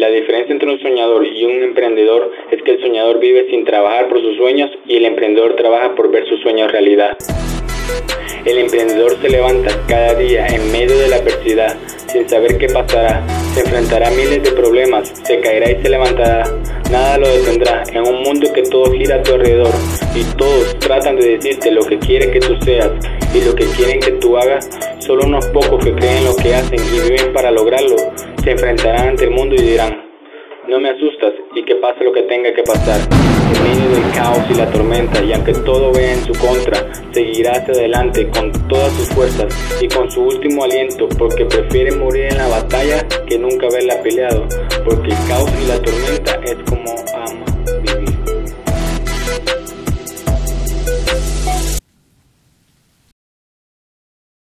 La diferencia entre un soñador y un emprendedor es que el soñador vive sin trabajar por sus sueños y el emprendedor trabaja por ver sus sueños realidad. El emprendedor se levanta cada día en medio de la adversidad sin saber qué pasará. Se enfrentará a miles de problemas, se caerá y se levantará. Nada lo detendrá en un mundo que todo gira a tu alrededor y todos tratan de decirte lo que quieren que tú seas y lo que quieren que tú hagas. Solo unos pocos que creen lo que hacen y viven para lograrlo se enfrentarán ante el mundo y dirán, no me asustas y que pase lo que tenga que pasar. En medio del caos y la tormenta, y aunque todo vea en su contra, seguirá hacia adelante con todas sus fuerzas y con su último aliento, porque prefiere morir en la batalla que nunca haberla peleado, porque el caos y la tormenta es